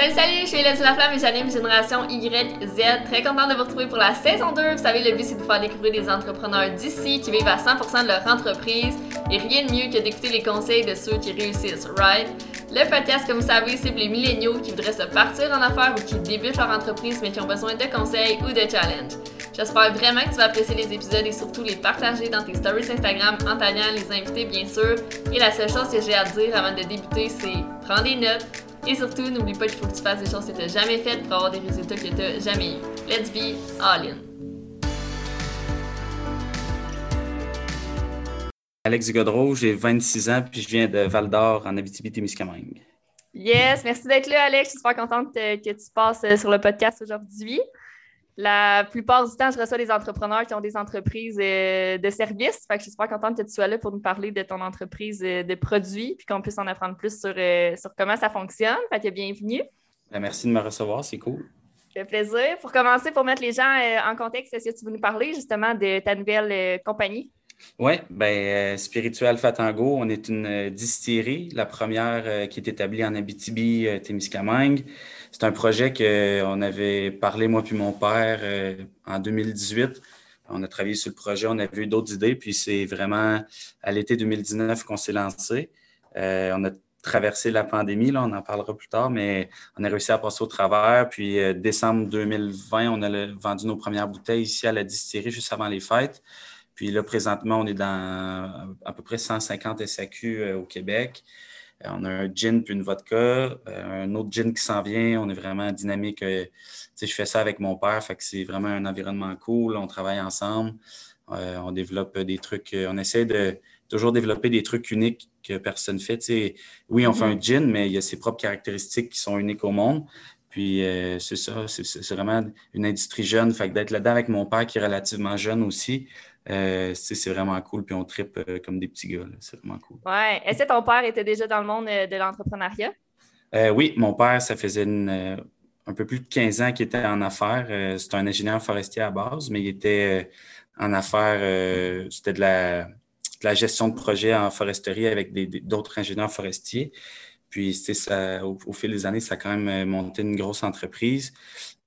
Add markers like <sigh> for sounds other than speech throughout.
Salut, salut, je suis Hélène Laflamme et j'anime Génération YZ. Très contente de vous retrouver pour la saison 2. Vous savez, le but c'est de vous faire découvrir des entrepreneurs d'ici qui vivent à 100% de leur entreprise et rien de mieux que d'écouter les conseils de ceux qui réussissent, right? Le podcast, comme vous savez, c'est pour les milléniaux qui voudraient se partir en affaires ou qui débutent leur entreprise mais qui ont besoin de conseils ou de challenges. J'espère vraiment que tu vas apprécier les épisodes et surtout les partager dans tes stories Instagram en taguant les invités, bien sûr. Et la seule chose que j'ai à te dire avant de débuter, c'est prends des notes et surtout, n'oublie pas qu'il faut que tu fasses des choses que tu n'as jamais faites pour avoir des résultats que tu n'as jamais eu. Let's be all in! Alex Godreau, j'ai 26 ans puis je viens de Val d'Or en Abitibi-Témiscamingue. Yes, merci d'être là, Alex. Je suis super contente que tu passes euh, sur le podcast aujourd'hui. La plupart du temps, je reçois des entrepreneurs qui ont des entreprises euh, de services. Fait que je suis super contente que tu sois là pour nous parler de ton entreprise euh, de produits puis qu'on puisse en apprendre plus sur, euh, sur comment ça fonctionne. Fait que bienvenue. Ben, merci de me recevoir, c'est cool. Ça fait plaisir. Pour commencer, pour mettre les gens en contexte, est-ce que tu veux nous parler justement de ta nouvelle compagnie? Oui, ben, Spiritual Fatango, on est une distillerie, la première qui est établie en Abitibi-Témiscamingue. C'est un projet qu'on avait parlé, moi puis mon père, euh, en 2018. On a travaillé sur le projet, on avait eu d'autres idées, puis c'est vraiment à l'été 2019 qu'on s'est lancé. Euh, on a traversé la pandémie, là, on en parlera plus tard, mais on a réussi à passer au travers. Puis euh, décembre 2020, on a vendu nos premières bouteilles ici à la distillerie juste avant les fêtes. Puis là, présentement, on est dans à peu près 150 SAQ au Québec. Euh, on a un gin puis une vodka, euh, un autre gin qui s'en vient. On est vraiment dynamique. Euh, je fais ça avec mon père, fait que c'est vraiment un environnement cool. On travaille ensemble. on développe des trucs. on essaie de toujours développer des trucs uniques que personne ne fait. oui, on fait un mm-hmm. gin, mais il y a ses propres caractéristiques qui sont uniques au monde. Puis c'est ça, c'est vraiment une industrie jeune. Fait que d'être là-dedans avec mon père qui est relativement jeune aussi, euh, c'est vraiment cool. Puis on tripe euh, comme des petits gars. C'est vraiment cool. Ouais. Est-ce que ton père était déjà dans le monde euh, de l'entrepreneuriat? oui, mon père, ça faisait un peu plus de 15 ans qu'il était en affaires. c'est un ingénieur forestier à base, mais il était en affaires, c'était de la, la, gestion de projet en foresterie avec d'autres ingénieurs forestiers. Puis, ça, au, fil des années, ça a quand même monté une grosse entreprise.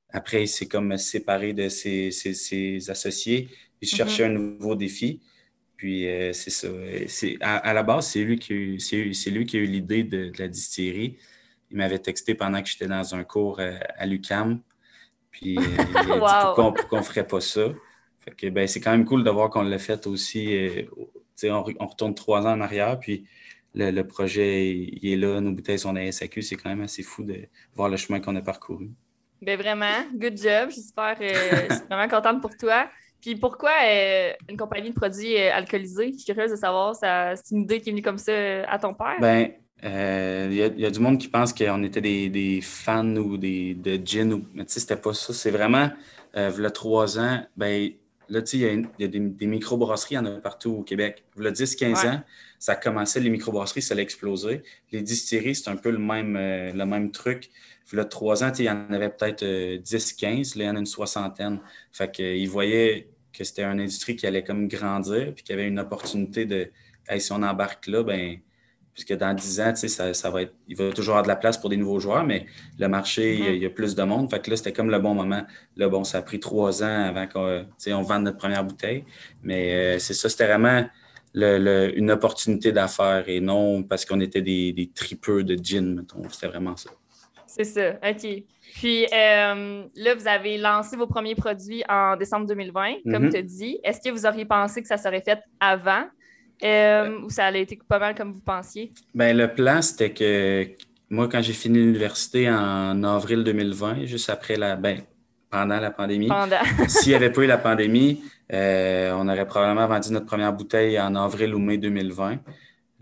Après, il s'est comme séparé de ses, ses associés je cherchais mm-hmm. un nouveau défi. Puis euh, c'est ça. À, la base, c'est lui qui a eu, c'est, lui qui a eu l'idée de, la distillerie. Il m'avait texté pendant que j'étais dans un cours euh, à, l'UCAM. Puis euh, il a dit <laughs> pourquoi, on, ne ferait pas ça? Fait que, ben, c'est quand même cool de voir qu'on l'a fait aussi. On, on, retourne trois ans en arrière, puis le, projet il est là, nos bouteilles sont à SAQ. C'est quand même assez fou de voir le chemin qu'on a parcouru. Ben vraiment, good job. J'espère, je suis vraiment contente pour toi. Puis pourquoi euh, une compagnie de produits euh, alcoolisés? Je suis curieuse de savoir, c'est une idée qui est venue comme ça euh, à ton père? Ben, il y, a du monde qui pense qu'on était des, fans ou des, de gin, ou, mais tu sais, c'était pas ça. C'est vraiment, il y a trois ans, ben, là, tu sais, il y a, des, des microbrasseries, il y en a partout au Québec. Il y a 10-15 ans, ça commençait, les microbrasseries, ça allait exploser. Les distilleries, c'est un peu le même, le même truc. Il y a trois ans, il y en avait peut-être 10-15, là, il y en a une soixantaine. Fait qu'ils voyaient que c'était une industrie qui allait comme grandir, puis qu'il y avait une opportunité de, si on embarque là, ben, puisque dans 10 ans, ça, ça va être, il va toujours avoir de la place pour des nouveaux joueurs, mais le marché, il, y a, plus de monde. Fait que là, c'était comme le bon moment. Là, bon, ça a pris trois ans avant qu'on on vende notre première bouteille. Mais euh, c'est ça, c'était vraiment une opportunité d'affaires et non parce qu'on était des, des tripeux de gin, mettons. C'était vraiment ça. C'est ça, OK. Puis euh, là, vous avez lancé vos premiers produits en décembre 2020, comme mhm. tu as dit. Est-ce que vous auriez pensé que ça serait fait avant? Euh, ou ça allait été pas mal comme vous pensiez? Bien, le plan, c'était que moi, quand j'ai fini l'université en avril 2020, juste après la. Ben, pendant la pandémie. <laughs> S'il n'y avait pas eu la pandémie, euh, on aurait probablement vendu notre première bouteille en avril ou mai 2020.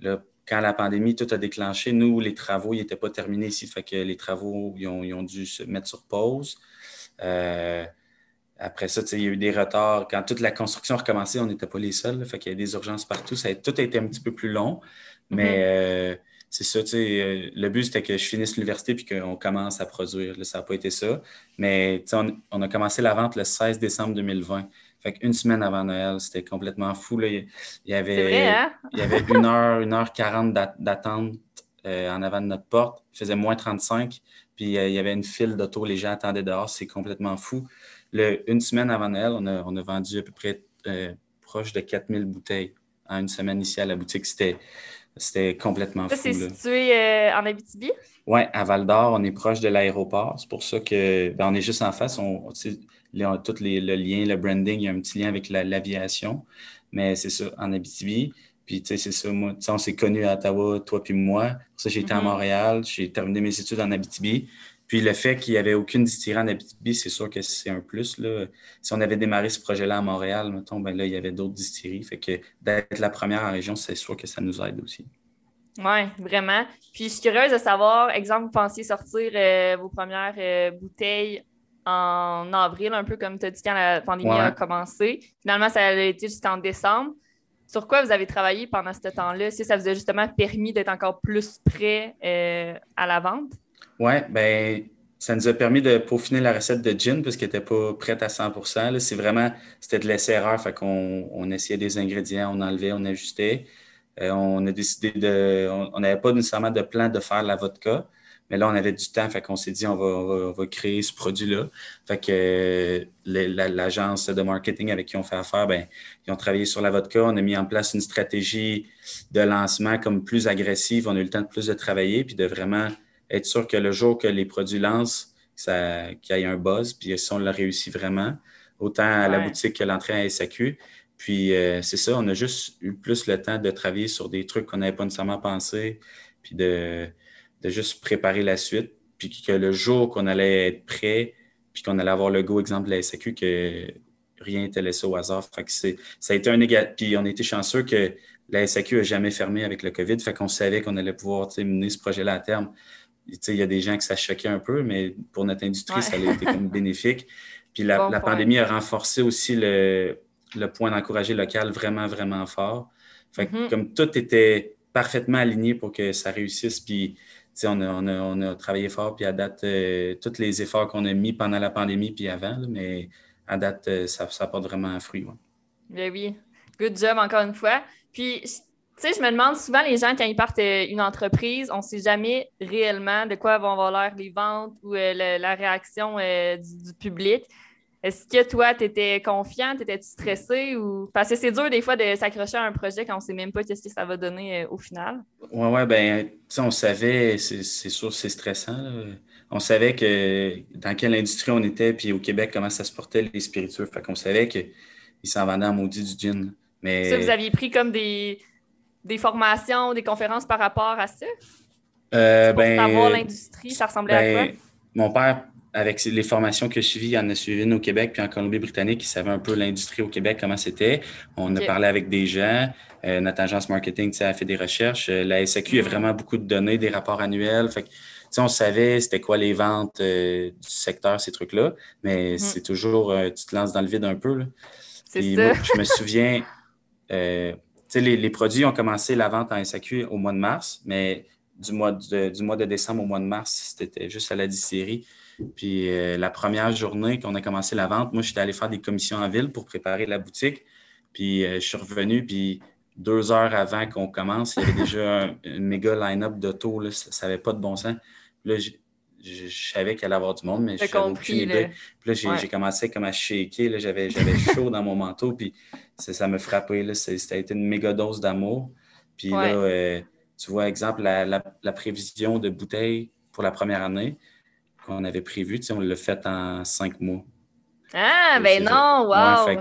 Là, quand la pandémie, tout a déclenché, nous, les travaux, n'étaient pas terminés ici. Fait que les travaux, ils ont, dû se mettre sur pause. Euh, après ça, il y a eu des retards. Quand toute la construction a recommencé, on n'était pas les seuls. fait qu'il y a des urgences partout. Ça a, tout a été un petit peu plus long. Mais mm-hmm. euh, c'est ça, le but, c'était que je finisse l'université puis qu'on commence à produire. ça n'a pas été ça. Mais on, on, a commencé la vente le 16 décembre 2020. Fait qu'une semaine avant Noël, c'était complètement fou. Là. Il, y avait, hein? il y avait une heure, une heure quarante d'attente en avant de notre porte. Il faisait moins 35. Puis il y avait une file d'auto, les gens attendaient dehors. C'est complètement fou. une semaine avant Noël, on a, on a vendu à peu près proche de 4000 bouteilles en une semaine ici à la boutique. C'était, c'était complètement ça, fou. c'est situé euh, en Abitibi? Oui, à Val d'Or, on est proche de l'aéroport. C'est pour ça que ben, on est juste en face. On, on, tout les, le lien, le branding, il y a un petit lien avec l'aviation. Mais c'est ça, en Abitibi. Puis, tu sais, c'est ça, moi, on s'est connus à Ottawa, toi puis moi. Pour ça, j'ai été à mm-hmm. Montréal. J'ai terminé mes études en Abitibi. Puis le fait qu'il n'y avait aucune distillerie en Abitibi, c'est sûr que c'est un plus. Là. Si on avait démarré ce projet-là à Montréal, mettons, ben là, il y avait d'autres distilleries. Fait que d'être la première en région, c'est sûr que ça nous aide aussi. Oui, vraiment. Puis je suis curieuse de savoir, exemple, vous pensiez sortir euh, vos premières euh, bouteilles en avril, un peu comme tu as dit quand la pandémie a commencé. Finalement, ça a été jusqu'en décembre. Sur quoi vous avez travaillé pendant ce temps-là? Si ça vous a justement permis d'être encore plus prêt euh, à la vente? Oui, ben ça nous a permis de peaufiner la recette de gin parce qu'elle n'était pas prête à 100% C'est vraiment, c'était de l'essai-erreur. Fait qu'on on essayait des ingrédients, on enlevait, on ajustait. Euh, on a décidé de. On n'avait pas nécessairement de plan de faire la vodka, mais là, on avait du temps. Fait qu'on s'est dit, on va, va, créer ce produit-là. Fait que l'agence de marketing avec qui on fait affaire, ben, ils ont travaillé sur la vodka. On a mis en place une stratégie de lancement comme plus agressive. On a eu le temps de plus de travailler puis de vraiment être sûr que le jour que les produits lancent, qu'il y ait un buzz, puis si on l'a réussi vraiment, autant à la boutique que l'entrée à SAQ. Puis euh, c'est ça, on a juste eu plus le temps de travailler sur des trucs qu'on n'avait pas nécessairement pensé, puis de, juste préparer la suite, puis que le jour qu'on allait être prêt, puis qu'on allait avoir le go, exemple de la SAQ, que rien n'était laissé au hasard. Fait que ça a été un égal. Puis on été chanceux que la SAQ n'a jamais fermé avec le COVID, fait qu'on savait qu'on allait pouvoir mener ce projet-là à terme il y a des gens que ça choquait un peu, mais pour notre industrie, ça a été comme <laughs> bénéfique. Puis la, pandémie a renforcé aussi le, point d'encourager local vraiment, vraiment fort. Fait mm-hmm. comme tout était parfaitement aligné pour que ça réussisse, puis on a, travaillé fort, puis à date, euh, tous les efforts qu'on a mis pendant la pandémie, puis avant, mais à date, euh, ça, porte vraiment un fruit. Ben oui. Good job encore une fois. Puis tu sais, je me demande souvent, les gens, quand ils partent euh, une entreprise, on ne sait jamais réellement de quoi vont avoir l'air les ventes ou la réaction du, public. Est-ce que toi, tu étais confiant, tu étais stressé ou? Parce que c'est dur des fois de s'accrocher à un projet quand on ne sait même pas ce que ça va donner au final. Oui, oui, bien, tu sais, on savait, c'est sûr, c'est stressant. On savait que dans quelle industrie on était, puis au Québec, comment ça se portait les spiritueux. Fait qu'on savait qu'ils s'en vendaient en maudit du gin. Mais... Ça, vous aviez pris comme des, des formations, des conférences par rapport à ça? Euh, ben, savoir l'industrie, ça ressemblait à ben, quoi? Mon père, avec les formations que je suivis, il en a suivi une au Québec puis en Colombie-Britannique, il savait un peu l'industrie au Québec, comment c'était. On a parlé avec des gens. Euh, notre agence marketing a fait des recherches. Euh, la SAQ a mm. vraiment beaucoup de données, des rapports annuels. Fait on savait c'était quoi les ventes du secteur, ces trucs-là, mais mm. c'est toujours, tu te lances dans le vide un peu. Ça. Moi, je me <laughs> souviens, les, produits ont commencé la vente en SAQ au mois de mars, mais du mois de, du mois de décembre au mois de mars, c'était juste à la distillerie. Puis euh, la première journée qu'on a commencé la vente, moi, j'étais allé faire des commissions en ville pour préparer la boutique. Puis euh, je suis revenu, puis deux heures avant qu'on commence, il y avait déjà <laughs> un, méga line-up d'auto. Ça n'avait pas de bon sens. Là, je, savais qu'il allait y avoir du monde, mais je n'avais aucune idée. Puis là, j'ai commencé comme à shaker. J'avais <laughs> chaud dans mon manteau, puis ça me frappait. Là. Ça a été une méga dose d'amour. Puis là, euh, tu vois, exemple, la, prévision de bouteilles pour la première année qu'on avait prévue, on l'a fait en cinq mois. Ah, ben non, wow! Ouais,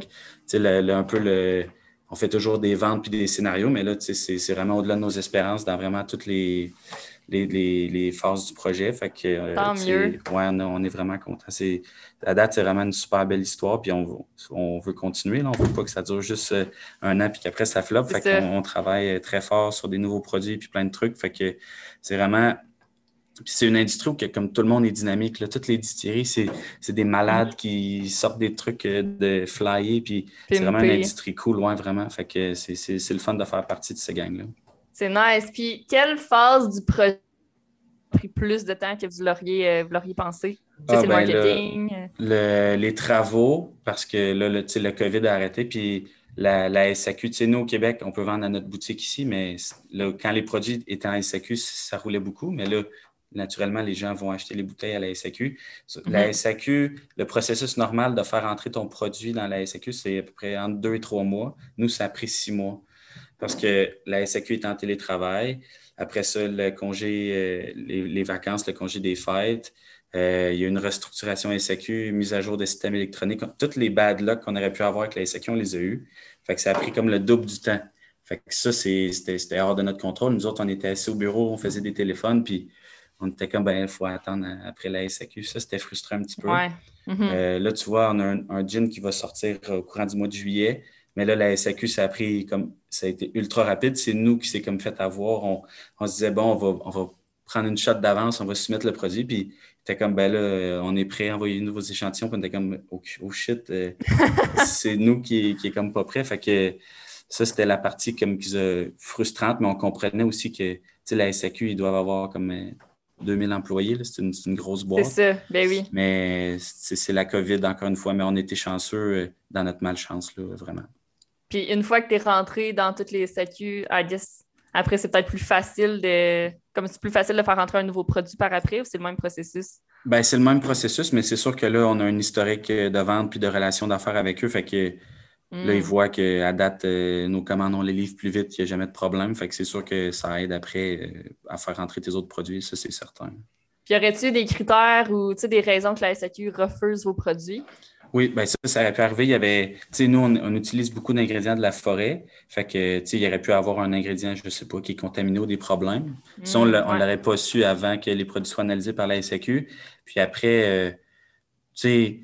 fait, un peu le, on fait toujours des ventes puis des scénarios, mais là, c'est vraiment au-delà de nos espérances dans vraiment toutes les, les, phases du projet. Fait que, euh, Tant mieux. Ouais, on, est vraiment content. La date, c'est vraiment une super belle histoire. Puis on, on veut continuer. Là. On ne veut pas que ça dure juste euh, un an puis qu'après ça floppe. Fait qu'on on travaille très fort sur des nouveaux produits puis plein de trucs. Fait que c'est vraiment. Puis c'est une industrie où, comme tout le monde est dynamique, là, toutes les distilleries, c'est des malades qui sortent des trucs euh, de flyer. Puis c'est vraiment une industrie cool, loin vraiment. Fait que c'est le fun de faire partie de ces gangs-là. C'est nice. Puis, quelle phase du projet a pris plus de temps que vous l'auriez, euh, pensé? Ah, c'est le ben, marketing? les travaux, parce que là, le, le COVID a arrêté. Puis, la, la SAQ, tu sais, nous au Québec, on peut vendre à notre boutique ici, mais là, quand les produits étaient en SAQ, ça roulait beaucoup. Mais là, naturellement, les gens vont acheter les bouteilles à la SAQ. La mhm. SAQ, le processus normal de faire entrer ton produit dans la SAQ, c'est à peu près entre deux et trois mois. Nous, ça a pris six mois parce que la SAQ est en télétravail. Après ça, le congé, euh, les, vacances, le congé des fêtes. Euh, il y a une restructuration SAQ, mise à jour des systèmes électroniques. Toutes les bad luck qu'on aurait pu avoir avec la SAQ, on les a eues. Fait que ça a pris comme le double du temps. Fait que ça, c'était hors de notre contrôle. Nous autres, on était assis au bureau, on faisait des téléphones, puis on était comme, ben, il faut attendre après la SAQ. Ça, c'était frustrant un petit peu. Mm-hmm. Euh, là, tu vois, on a un, un, gin qui va sortir au courant du mois de juillet. Mais là, la SAQ, ça a pris comme ça a été ultra rapide. C'est nous qui s'est comme fait avoir. On, on, se disait, bon, on va, on va prendre une shot d'avance, on va soumettre le produit. Puis était comme, ben là, on est prêt à envoyer de nouveaux échantillons. Puis on était comme, oh, oh shit, euh, <laughs> c'est nous qui, qui est comme pas prêt. Fait que ça, c'était la partie comme frustrante, mais on comprenait aussi que la SAQ, ils doivent avoir comme 2000 employés. C'est une, grosse boîte. C'est ça, ben oui. Mais c'est la COVID, encore une fois. Mais on était chanceux euh, dans notre malchance, là, vraiment. Puis une fois que tu es rentré dans toutes les SAQ, après, c'est peut-être plus facile de. Comme c'est plus facile de faire rentrer un nouveau produit par après ou c'est le même processus? Ben, c'est le même processus, mais c'est sûr que là, on a un historique de vente puis de relations d'affaires avec eux. Fait que Là, ils hmm. voient qu'à date, euh, nos commandes, on les livre plus vite, il n'y a jamais de problème. Fait que c'est sûr que ça aide après euh, à faire rentrer tes autres produits, ça, c'est certain. Puis, y aurait-il des critères ou des raisons que la SAQ refuse vos produits? Oui, bien ça, ça aurait pu arriver. Il y avait, tu sais, nous, on, utilise beaucoup d'ingrédients de la forêt. Fait que, tu sais, il aurait pu avoir un ingrédient, je ne sais pas, qui est contaminé ou des problèmes. Si on ne hmm, l'aurait pas su avant que les produits soient analysés par la SAQ. Puis après, euh, tu sais,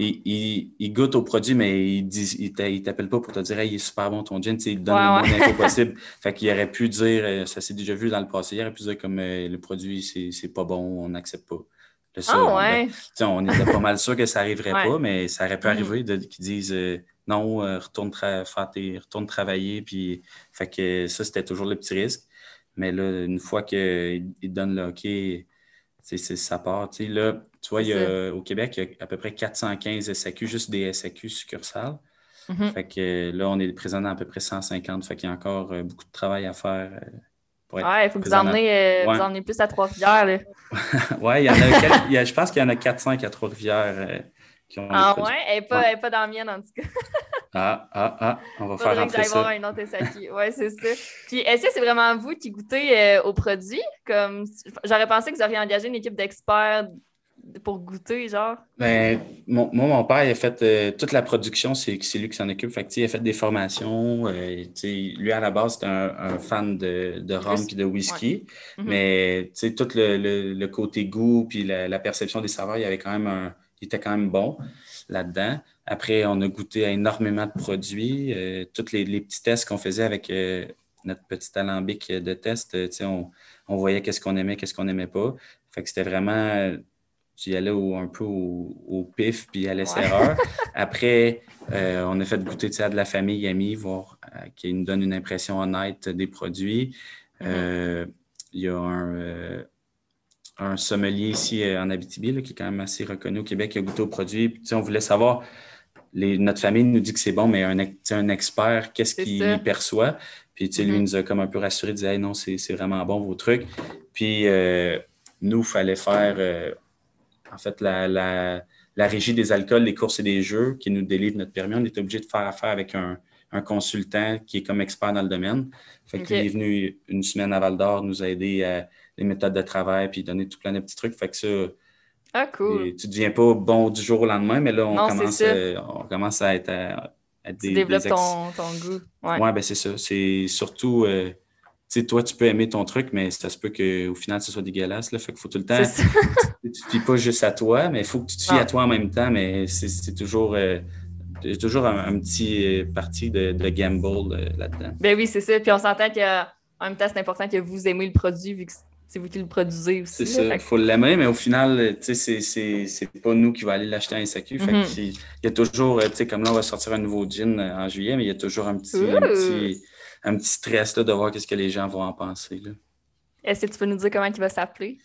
il, il, goûte au produit, mais il ne il t'appelle pas pour te dire il est super bon ton gin, il donne le moins d'infos <laughs> possible. Fait qu'il aurait pu dire, euh, ça s'est déjà vu dans le passé, il aurait pu dire comme euh, le produit, c'est pas bon, on n'accepte pas. ah ouais. Ben, on était pas mal sûr que ça n'arriverait pas, mais ça aurait pu mm-hmm. arriver qu'ils disent euh, non, retourne, retourne travailler. Puis, fait que ça, c'était toujours le petit risque. Mais là, une fois qu'il donne le OK, c'est ça part. Là, tu vois, au Québec, il y a à peu près 415 SAQ, juste des SAQ succursales. Mm-hmm. Fait que là, on est présent dans à peu près 150. Fait qu'il y a encore euh, beaucoup de travail à faire. Euh, pour être ouais, il faut que vous emmenez, euh, vous plus à Trois-Rivières. <laughs> oui, il y en a, je pense qu'il y en a 400 à Trois-Rivières ah ouais? Elle n'est pas, pas, dans la mienne, en tout cas. Ah, ah, ah, on va faire rentrer ça. voir une autre SAQ. Ouais, c'est ça. Puis, est-ce que c'est vraiment vous qui goûtez euh, aux produits? Comme, j'aurais pensé que vous auriez engagé une équipe d'experts pour goûter, genre? Ben, mon, moi, mon père, il a fait euh, toute la production, c'est lui qui s'en occupe. Fait que, il a fait des formations. Euh, lui, à la base, c'était un, fan de, de rhum et de whisky. Ouais. Mm-hmm. Mais tout le, le, côté goût puis la, la, perception des saveurs, il avait quand même un il était quand même bon là-dedans. Après, on a goûté à énormément de produits. Euh, tous les, petits tests qu'on faisait avec euh, notre petit alambic de test, euh, on, on, voyait qu'est-ce qu'on aimait, qu'est-ce qu'on n'aimait pas. Fait que c'était vraiment, j'y allais un peu au, pif, puis à l'essai-erreur. <laughs> Après, on a fait goûter à de la famille, amis, voir qui nous donne une impression honnête des produits. Mm-hmm. Il y a un un sommelier ici euh, en Abitibi, qui est quand même assez reconnu au Québec, qui a goûté au produit. Puis, on voulait savoir, les, notre famille nous dit que c'est bon, mais un, un expert, qu'est-ce qu'il perçoit? Puis lui, mm-hmm. nous a comme un peu rassuré, disait non, c'est vraiment bon vos trucs. Puis euh, nous, il fallait faire euh, en fait la, la, la, régie des alcools, des courses et des jeux qui nous délivre notre permis. On est obligé de faire affaire avec un, un consultant qui est comme expert dans le domaine. Fait qu'il est venu une semaine à Val d'Or nous aider à les méthodes de travail, puis donner tout plein de petits trucs. Fait que ça. Ah, cool. tu ne deviens pas bon du jour au lendemain, mais là, on, commence, euh, on commence à être, à, tu développes ton, ton, goût. Oui, ouais, ben c'est ça. C'est surtout. Euh, tu sais, toi, tu peux aimer ton truc, mais ça se peut qu'au final, ce soit dégueulasse. Là. Fait qu'il faut tout le temps. <laughs> tu ne te fies pas juste à toi, mais il faut que tu te fies à toi en même temps. Mais c'est toujours. Euh, toujours un, petit parti de, de gamble là-dedans. Ben oui, c'est ça. Puis on s'entend qu'en même temps, c'est important que vous aimez le produit vu que c'est vous qui le produisez aussi. C'est ça, il faut l'aimer, mais au final, c'est pas nous qui va aller l'acheter en SAQ. Mm-hmm. il y a toujours, comme là, on va sortir un nouveau gin euh, en juillet, mais il y a toujours un petit, un petit, stress là, de voir ce que les gens vont en penser. Est-ce que tu peux nous dire comment il va s'appeler?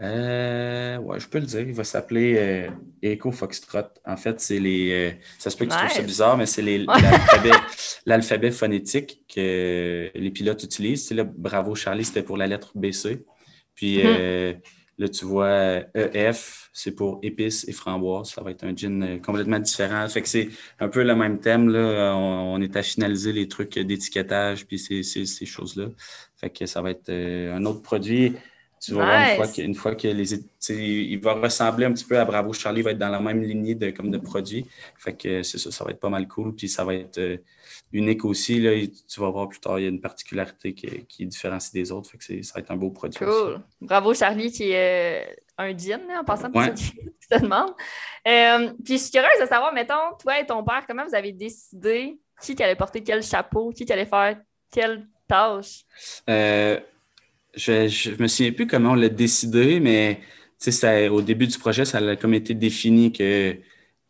Euh, ouais, je peux le dire. Il va s'appeler euh, Echo Foxtrot. En fait, c'est les. Euh, ça se peut que tu trouves ça bizarre, mais c'est <laughs> l'alphabet phonétique que les pilotes utilisent. là, bravo Charlie, c'était pour la lettre BC. Puis mm-hmm. là, tu vois EF, c'est pour épices et framboises. Ça va être un gin complètement différent. Fait que c'est un peu le même thème. Là. On, est à finaliser les trucs d'étiquetage puis ces, ces choses-là. Fait que ça va être un autre produit tu vas voir une fois que, une fois que les. Il va ressembler un petit peu à Bravo Charlie, il va être dans la même lignée de, comme de produits. Fait que c'est ça, ça va être pas mal cool. Puis ça va être euh, unique aussi. Là, tu vas voir plus tard, il y a une particularité qui, qui différencie des autres. Fait que ça va être un beau produit. Cool. Bravo Charlie, qui est euh, un gin, en passant pour ouais. qui <laughs> te demande. Euh, puis je suis curieuse de savoir, mettons, toi et ton père, comment vous avez décidé qui allait porter quel chapeau, qui allait faire quelle tâche? Je, ne me souviens plus comment on l'a décidé, mais au début du projet, ça a comme été défini que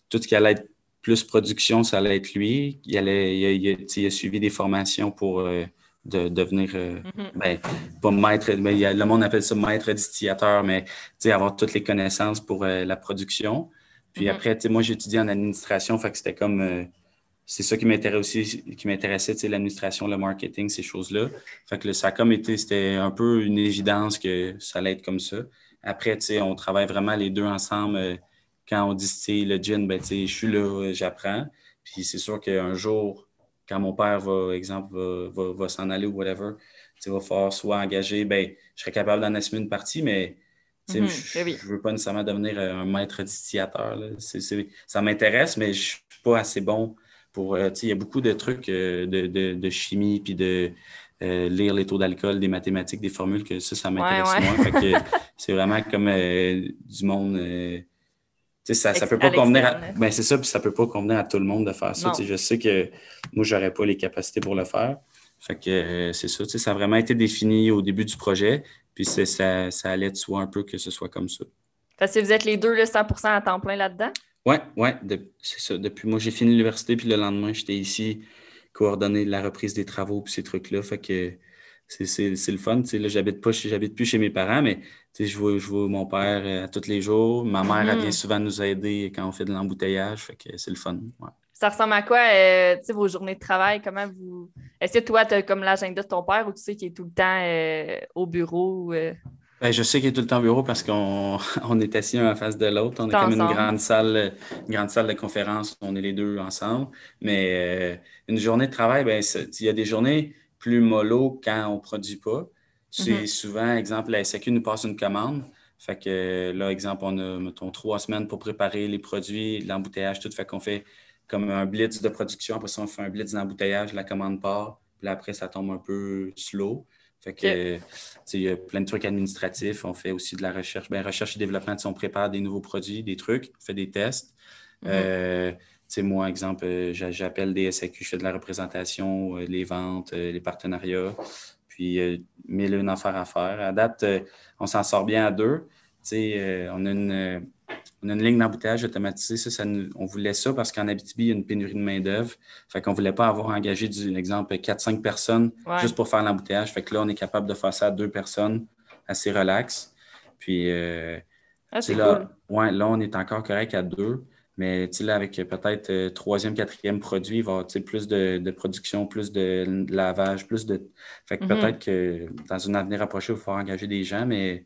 tout ce qui allait être plus production, ça allait être lui. Il, allait, il, a, suivi des formations pour euh, devenir, euh, mm-hmm. ben, pas maître, mais le monde appelle ça maître distillateur, mais avoir toutes les connaissances pour euh, la production. Puis mm-hmm. après, moi, j'ai étudié en administration, fait que c'était comme c'est ça qui m'intéressait aussi, qui m'intéressait, l'administration, le marketing, ces choses-là. Fait que ça a comme été, c'était un peu une évidence que ça allait être comme ça. Après, tu sais, on travaille vraiment les deux ensemble. Euh, quand on distille le gin, ben, tu sais, je suis là, j'apprends. Puis c'est sûr qu'un jour, quand mon père va, exemple, va, va, s'en aller ou whatever, tu va falloir soit engager, ben, je serais capable d'en assumer une partie, mais mhm, je ne ben veux pas nécessairement devenir un maître distillateur. ça m'intéresse, mais je ne suis pas assez bon euh, il y a beaucoup de trucs euh, de, chimie, puis de euh, lire les taux d'alcool, des mathématiques, des formules, que ça, ça m'intéresse moins. <laughs> c'est vraiment comme du monde. ça ne peut pas convenir à, ben, c'est ça, puis ça peut pas convenir à tout le monde de faire ça. Je sais que moi, j'aurais pas les capacités pour le faire. Fait que c'est ça, ça a vraiment été défini au début du projet, puis ça, ça allait de soi un peu que ce soit comme ça. Parce que vous êtes les deux, le 100% à temps plein là-dedans? Oui, ouais, c'est ça. Depuis moi, j'ai fini l'université, puis le lendemain, j'étais ici, coordonner la reprise des travaux, puis ces trucs-là. Fait que c'est le fun. Là, j'habite pas j'habite plus chez mes parents, mais je vois, je vois mon père euh, à tous les jours. Ma mère, elle vient mm-hmm. souvent nous aider quand on fait de l'embouteillage. Fait que c'est le fun. Ça ressemble à quoi, euh, vos journées de travail? Comment vous. Est-ce que toi, tu as comme l'agenda de ton père ou tu sais qu'il est tout le temps euh, au bureau? Ben, je sais qu'il est tout le temps au bureau parce qu'on <laughs> on est assis un en face de l'autre. On est comme une grande salle, une grande salle de conférence. On est les deux ensemble. Mais euh, une journée de travail, ben, il y a des journées plus mollo quand on ne produit pas. C'est mm-hmm. souvent, exemple, la SAQ nous passe une commande. Fait que là, exemple, on a, mettons, trois semaines pour préparer les produits, l'embouteillage, tout. Fait qu'on fait comme un blitz de production. Après ça, on fait un blitz d'embouteillage, la commande part. Puis après, ça tombe un peu slow. Fait que, il y a plein de trucs administratifs. On fait aussi de la recherche. Ben, recherche et développement, on prépare des nouveaux produits, des trucs, on fait des tests. Mm-hmm. Euh, moi, exemple, euh, j'appelle des SAQ, je fais de la représentation, euh, les ventes, les partenariats, puis mille une affaires à faire. À date, on s'en sort bien à deux. on a une on a une ligne d'embouteillage automatisée. Ça, on voulait ça parce qu'en Abitibi, il y a une pénurie de main-d'œuvre. Fait qu'on ne voulait pas avoir engagé, du, exemple, 4-5 personnes juste pour faire l'embouteillage. Fait que là, on est capable de faire ça à deux personnes, assez relax. Puis euh, ah, là, ouais, là, on est encore correct à deux. Mais là, avec peut-être euh, troisième, quatrième produit, il va y avoir plus de, production, plus de, lavage, plus de. Fait que mm-hmm. peut-être que dans un avenir approché, il va falloir engager des gens, mais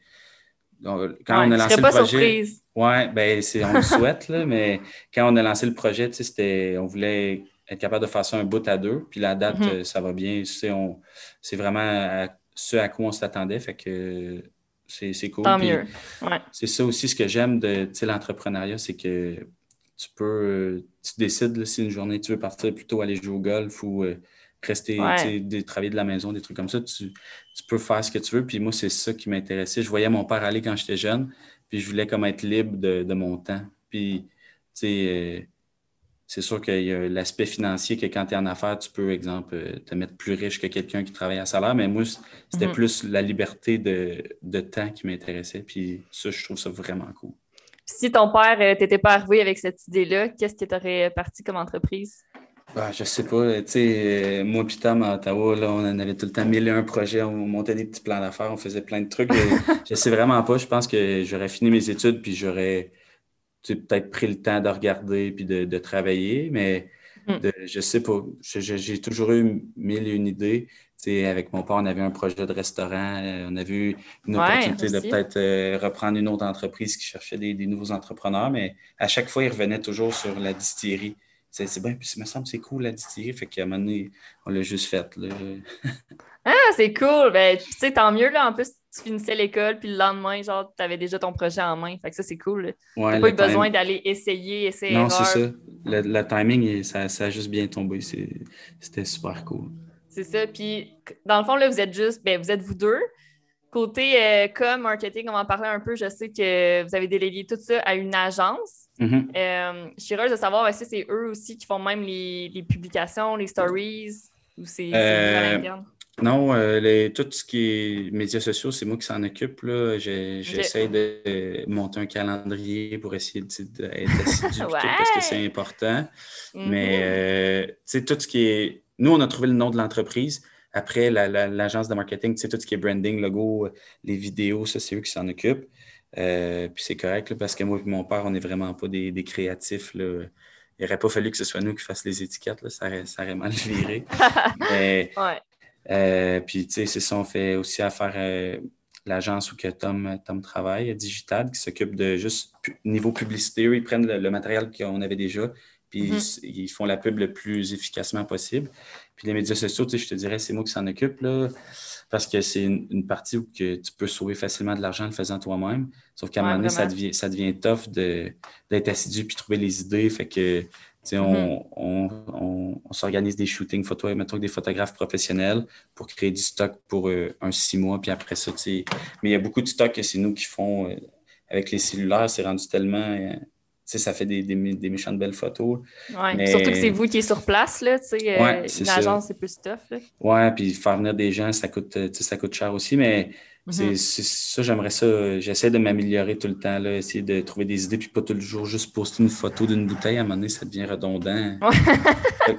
quand on a lancé le projet. Oui, ben, on le <laughs> souhaite, là, mais quand on a lancé le projet, c'était, on voulait être capable de faire ça un bout à deux. Puis la date, mm-hmm. ça va bien. C'est vraiment ce à quoi on s'attendait. Fait que c'est cool. Tant mieux. C'est ça aussi ce que j'aime de l'entrepreneuriat, c'est que tu peux, tu décides si une journée tu veux partir plutôt aller jouer au golf ou euh, rester, travailler de la maison, des trucs comme ça. Tu, peux faire ce que tu veux. Puis moi, c'est ça qui m'intéressait. Je voyais mon père aller quand j'étais jeune, puis je voulais comme être libre de, mon temps. Puis, tu sais, euh, c'est sûr qu'il y a l'aspect financier que quand tu es en affaires, tu peux, exemple, euh, te mettre plus riche que quelqu'un qui travaille à salaire. Mais moi, c'était mm-hmm. plus la liberté de, temps qui m'intéressait. Puis ça, je trouve ça vraiment cool. Si ton père euh, t'était pas arrivé avec cette idée-là, qu'est-ce qui t'aurait parti comme entreprise? Ah, je sais pas. Tu sais, euh, moi, puis Tom, à Ottawa, là, on en avait tout le temps mille et un projets. On montait des petits plans d'affaires, on faisait plein de trucs. <laughs> je sais vraiment pas. Je pense que j'aurais fini mes études, puis j'aurais peut-être pris le temps de regarder puis de, travailler, mais mm. je sais pas. J'ai toujours eu mille et une idées. avec mon père, on avait un projet de restaurant. Euh, on a vu une opportunité de peut-être euh, reprendre une autre entreprise qui cherchait des, nouveaux entrepreneurs, mais à chaque fois, il revenait toujours sur la distillerie. C'est bien, puis il me semble que c'est cool la distillerie. Fait qu'à un moment donné, on l'a juste fait. <laughs> ah, c'est cool. Ben, tu sais, tant mieux, là. En plus, tu finissais l'école, puis le lendemain, genre, tu avais déjà ton projet en main. Fait que ça, c'est cool. Tu n'as pas eu besoin d'aller essayer, essayer. Non, c'est ça. Le, timing, ça, ça, a juste bien tombé. C'était super cool. C'est ça. Puis, dans le fond, là, vous êtes juste, ben, vous êtes vous deux. Côté euh, com, marketing, on va en parler un peu. Je sais que vous avez délégué tout ça à une agence. Mm-hmm. Euh, je suis heureuse de savoir si c'est eux aussi qui font même les, publications, les stories, ou c'est euh. Non, euh, tout ce qui est médias sociaux, c'est moi qui s'en occupe. J'essaie de monter un calendrier pour essayer d'être assidu <laughs> parce que c'est important. Mais mm-hmm. tout ce qui est. Nous, on a trouvé le nom de l'entreprise. Après, l'agence de marketing, tout ce qui est branding, logo, les vidéos, ça, c'est eux qui s'en occupent. Euh, puis c'est correct parce que moi et mon père, on n'est vraiment pas des, créatifs. Là. Il n'aurait pas fallu que ce soit nous qui fassions les étiquettes, là. Ça, aurait, mal viré. <laughs> Mais, euh, puis, tu sais, c'est ça, on fait aussi affaire euh, l'agence où que Tom, Tom travaille, Digital, qui s'occupe de juste niveau publicité. ils prennent le, matériel qu'on avait déjà, puis mm-hmm. ils, font la pub le plus efficacement possible. Puis les médias sociaux, tu sais, je te dirais, c'est moi qui s'en occupe. Là parce que c'est une, partie où que tu peux sauver facilement de l'argent en le faisant toi-même. Sauf qu'à un moment donné, ça devient, ça devient tough d'être assidu puis trouver les idées. Fait que, mm-hmm. on, s'organise des shootings photos, mettons des photographes professionnels pour créer du stock pour euh, un six mois, puis après ça, tu Mais il y a beaucoup de stock que c'est nous qui font euh, avec les cellulaires, c'est rendu tellement. Euh, ça fait des, des, des, méchantes belles photos. Ouais, Surtout que c'est vous qui êtes sur place, là, tu sais, euh, une agence, c'est plus tough. Là. Ouais, puis faire venir des gens, ça coûte, euh, ça coûte cher aussi, mais mm-hmm. c'est ça, j'aimerais ça. J'essaie de m'améliorer tout le temps, là, essayer de trouver des idées, puis pas tout le jour juste poster une photo d'une bouteille. À un moment donné, ça devient redondant.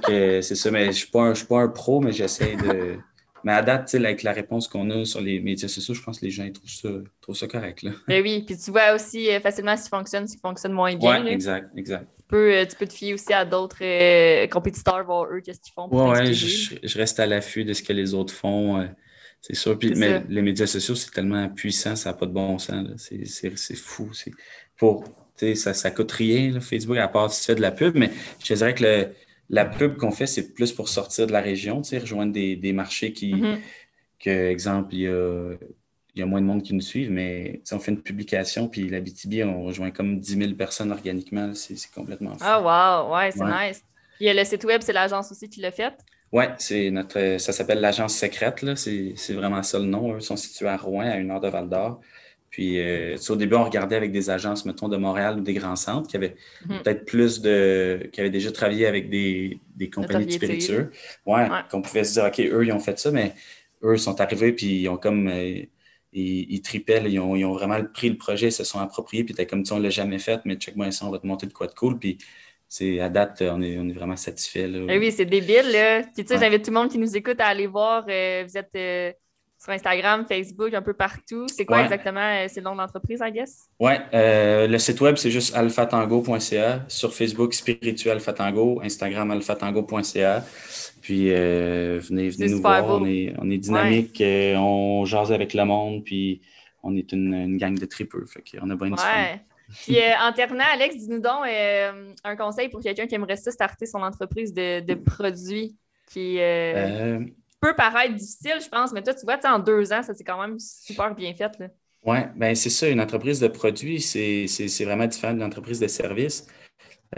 c'est ça, mais je ne suis, suis, pas un pro, mais j'essaie de. Mais à date, avec la réponse qu'on a sur les médias sociaux, je pense que les gens trouvent ça, trouvent ça correct. Là. Ben oui, puis tu vois aussi euh, facilement ce qui fonctionne, ce qui fonctionne moins bien. Oui, exact, exact. Tu peux, euh, tu peux te fier aussi à d'autres euh, compétiteurs, voir eux, qu'est-ce qu'ils font. Oui, je, je, reste à l'affût de ce que les autres font. c'est sûr. Puis, mais les médias sociaux, c'est tellement puissant, ça n'a pas de bon sens. C'est fou. Pour, ça ne coûte rien, Facebook, à part si tu fais de la pub, mais je te dirais que le la pub qu'on fait, c'est plus pour sortir de la région, rejoindre des, marchés qui, que, exemple, il y a, moins de monde qui nous suivent, mais on fait une publication, puis la BTB, on rejoint comme 10 000 personnes organiquement. C'est complètement fou. Ah, wow, ouais, c'est nice. Puis le site web, c'est l'agence aussi qui l'a fait? Oui, c'est notre, ça s'appelle l'agence secrète. C'est vraiment ça le nom. Eux sont situés à Rouen, à une heure de Val d'Or. Puis, euh, au début, on regardait avec des agences, mettons, de Montréal ou des grands centres qui avaient mhm. peut-être plus de. qui avaient déjà travaillé avec des, compagnies de spiritueux. Ouais, qu'on pouvait se dire, OK, eux, ils ont fait ça, mais eux sont arrivés, puis ils ont comme. Euh, ils, tripaient, ils, ont, vraiment pris le projet, ils se sont appropriés, puis t'es comme, tu on l'a jamais fait, mais check-moi ça, on va te monter de quoi de cool. Puis, c'est à date, on est, on est vraiment satisfait. Eh oui, c'est débile. Là. Puis, tu sais, j'invite tout le monde qui nous écoute à aller voir. Euh, vous êtes sur Instagram, Facebook, un peu partout. C'est quoi exactement? Euh, c'est le nom de l'entreprise, I guess? Oui, euh, le site web, c'est juste alphatango.ca. Sur Facebook, Spirituel Alphatango. Instagram, alphatango.ca. Puis euh, venez, venez nous voir. On est, on est dynamique, on jase avec le monde, puis on est une, gang de tripeux. Fait qu'on a bien du fun. Puis en terminant, Alex, dis-nous donc un conseil pour quelqu'un qui aimerait ça starter son entreprise de, de produits qui peut paraître difficile, je pense, mais toi, tu vois, en deux ans, ça c'est quand même super bien fait. Oui, bien c'est ça. Une entreprise de produits, c'est vraiment différent d'une entreprise de services.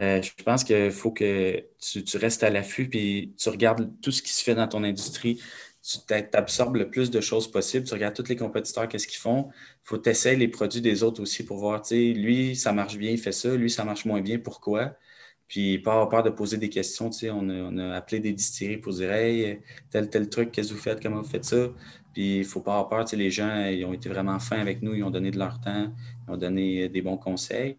Euh, je pense qu'il faut que tu, restes à l'affût puis tu regardes tout ce qui se fait dans ton industrie. Tu t'absorbes le plus de choses possible. Tu regardes tous les compétiteurs, qu'est-ce qu'ils font. Il faut tester les produits des autres aussi pour voir, tu sais, lui, ça marche bien, il fait ça. Lui, ça marche moins bien, pourquoi? Puis, pas avoir peur de poser des questions. Tu sais, on, a, appelé des distilleries pour dire Hey, tel, tel truc, qu'est-ce que vous faites, comment vous faites ça? Puis, il ne faut pas avoir peur. Tu sais, les gens, ils ont été vraiment fins avec nous, ils ont donné de leur temps, ils ont donné des bons conseils.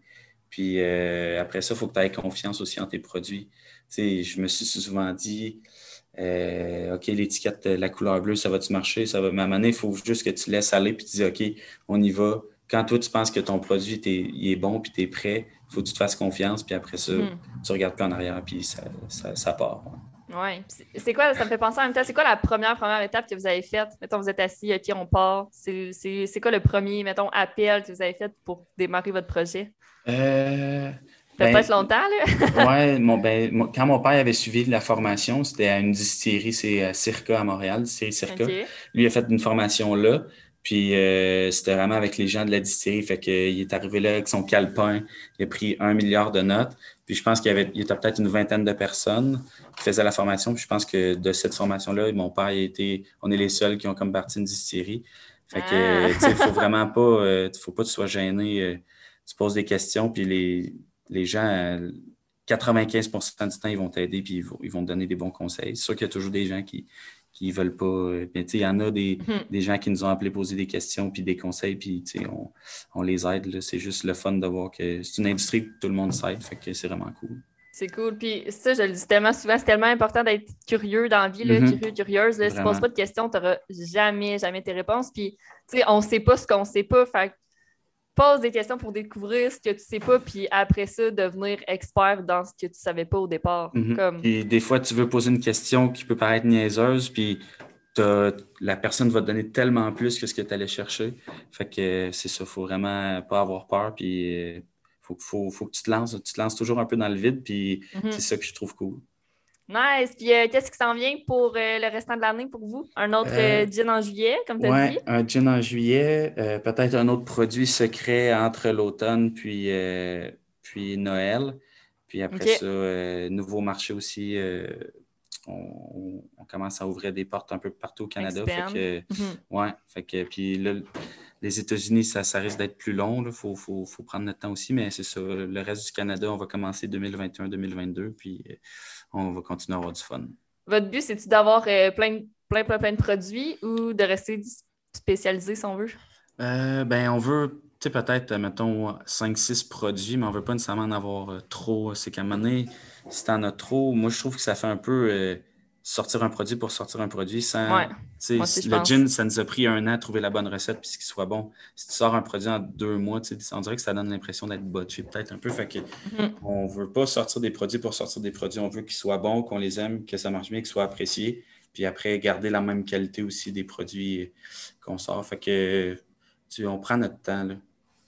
Puis euh, après ça, il faut que tu aies confiance aussi en tes produits. Tu sais, je me suis souvent dit, euh, OK, l'étiquette, la couleur bleue, ça va-tu marcher? Ça va. Mais à un moment donné, il faut juste que tu laisses aller puis tu dis, OK, on y va. Quand toi, tu penses que ton produit il est bon puis tu es prêt, il faut que tu te fasses confiance. Puis après ça, mm. tu regardes plus en arrière puis ça, ça, part. Oui. C'est quoi, ça me fait penser en même temps, c'est quoi la première, première étape que vous avez faite? Mettons, vous êtes assis, OK, on part. C'est quoi le premier, mettons, appel que vous avez fait pour démarrer votre projet? Euh, ça ben, longtemps, là? <laughs> oui, mon, ben, quand mon père avait suivi la formation, c'était à une distillerie, c'est à Circa à Montréal, distillerie Circa. Lui a fait une formation là. Puis euh, c'était vraiment avec les gens de la distillerie. Fait qu'il est arrivé là avec son calepin. Il a pris un milliard de notes. Puis je pense qu'il y avait il était peut-être une vingtaine de personnes qui faisaient la formation. Puis je pense que de cette formation-là, mon père a été. On est les seuls qui ont comme partie une distillerie. Fait que, ah. tu sais, faut <laughs> vraiment pas. Euh, faut pas que tu sois gêné. Euh, tu poses des questions, puis les, les gens. 95% du temps, ils vont t'aider puis ils vont, ils vont, te donner des bons conseils. C'est sûr qu'il y a toujours des gens qui, qui veulent pas. Euh, il y en a des, mhm. des, gens qui nous ont appelé poser des questions puis des conseils, puis on, on les aide. C'est juste le fun de voir que c'est une industrie que tout le monde s'aide, fait que c'est vraiment cool. C'est cool. Puis ça, je le dis tellement souvent, c'est tellement important d'être curieux dans la vie, là, mhm. curieux, curieuse. si tu ne poses pas de questions, tu n'auras jamais, jamais tes réponses. Puis, tu sais, on ne sait pas ce qu'on ne sait pas. Fait pose des questions pour découvrir ce que tu sais pas, puis après ça, devenir expert dans ce que tu savais pas au départ. Mhm. des fois, tu veux poser une question qui peut paraître niaiseuse, puis la personne va te donner tellement plus que ce que tu allais chercher. Fait que c'est ça, faut vraiment pas avoir peur, puis euh, faut, faut, faut, que tu te lances. Tu te lances toujours un peu dans le vide, puis mhm. c'est ça que je trouve cool. Nice. Puis euh, qu'est-ce qui s'en vient pour euh, le restant de l'année pour vous? Un autre euh, gin en juillet, comme tu as dit? un gin en juillet. Peut-être un autre produit secret entre l'automne puis, puis Noël. Puis après ça, nouveau marché aussi. On, commence à ouvrir des portes un peu partout au Canada. Fait que, mhm. ouais, fait que, puis là, les États-Unis, ça, ça risque d'être plus long. Il faut, faut, faut, prendre notre temps aussi, mais c'est ça. Le reste du Canada, on va commencer 2021-2022. Puis on va continuer à avoir du fun. Votre but, c'est-tu d'avoir euh, plein, plein, plein, plein de produits ou de rester spécialisé si on veut? Euh, ben, on veut, tu sais, peut-être, mettons, 5-6 produits, mais on ne veut pas nécessairement en avoir euh, trop. C'est qu'à un moment donné, si tu en as trop, moi, je trouve que ça fait un peu sortir un produit pour sortir un produit sans. le gin, ça nous a pris un an à trouver la bonne recette puis qu'il soit bon. Si tu sors un produit en deux mois, on dirait que ça donne l'impression d'être botché peut-être un peu. Fait que mm-hmm. on veut pas sortir des produits pour sortir des produits. On veut qu'ils soient bons, qu'on les aime, que ça marche bien, qu'ils soient appréciés. Puis après, garder la même qualité aussi des produits qu'on sort. Fait que tu, on prend notre temps.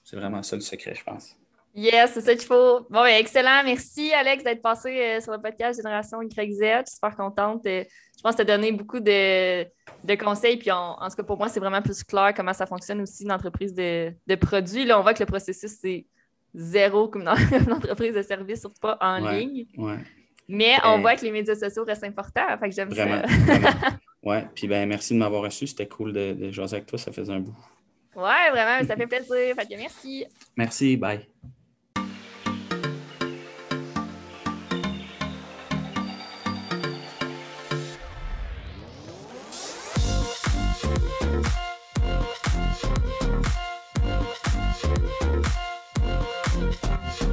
C'est vraiment ça le secret, je pense. Yes, c'est ça qu'il faut. Bon, ben, excellent. Merci, Alex, d'être passé euh, sur le podcast Génération YZ. Je suis super contente. Euh, je pense que tu as donné beaucoup de, conseils. Puis, en tout cas, pour moi, c'est vraiment plus clair comment ça fonctionne aussi une entreprise de, produits. Là, on voit que le processus, c'est zéro comme dans <laughs> une entreprise de service, surtout pas en ligne. Mais on voit que les médias sociaux restent importants. Fait que j'aime ça. Vraiment. Ouais. Puis, ben, merci de m'avoir reçu. C'était cool de, de jouer avec toi. Ça faisait un bout. Ouais, vraiment. Ça fait plaisir. Fait que merci. Merci. Bye.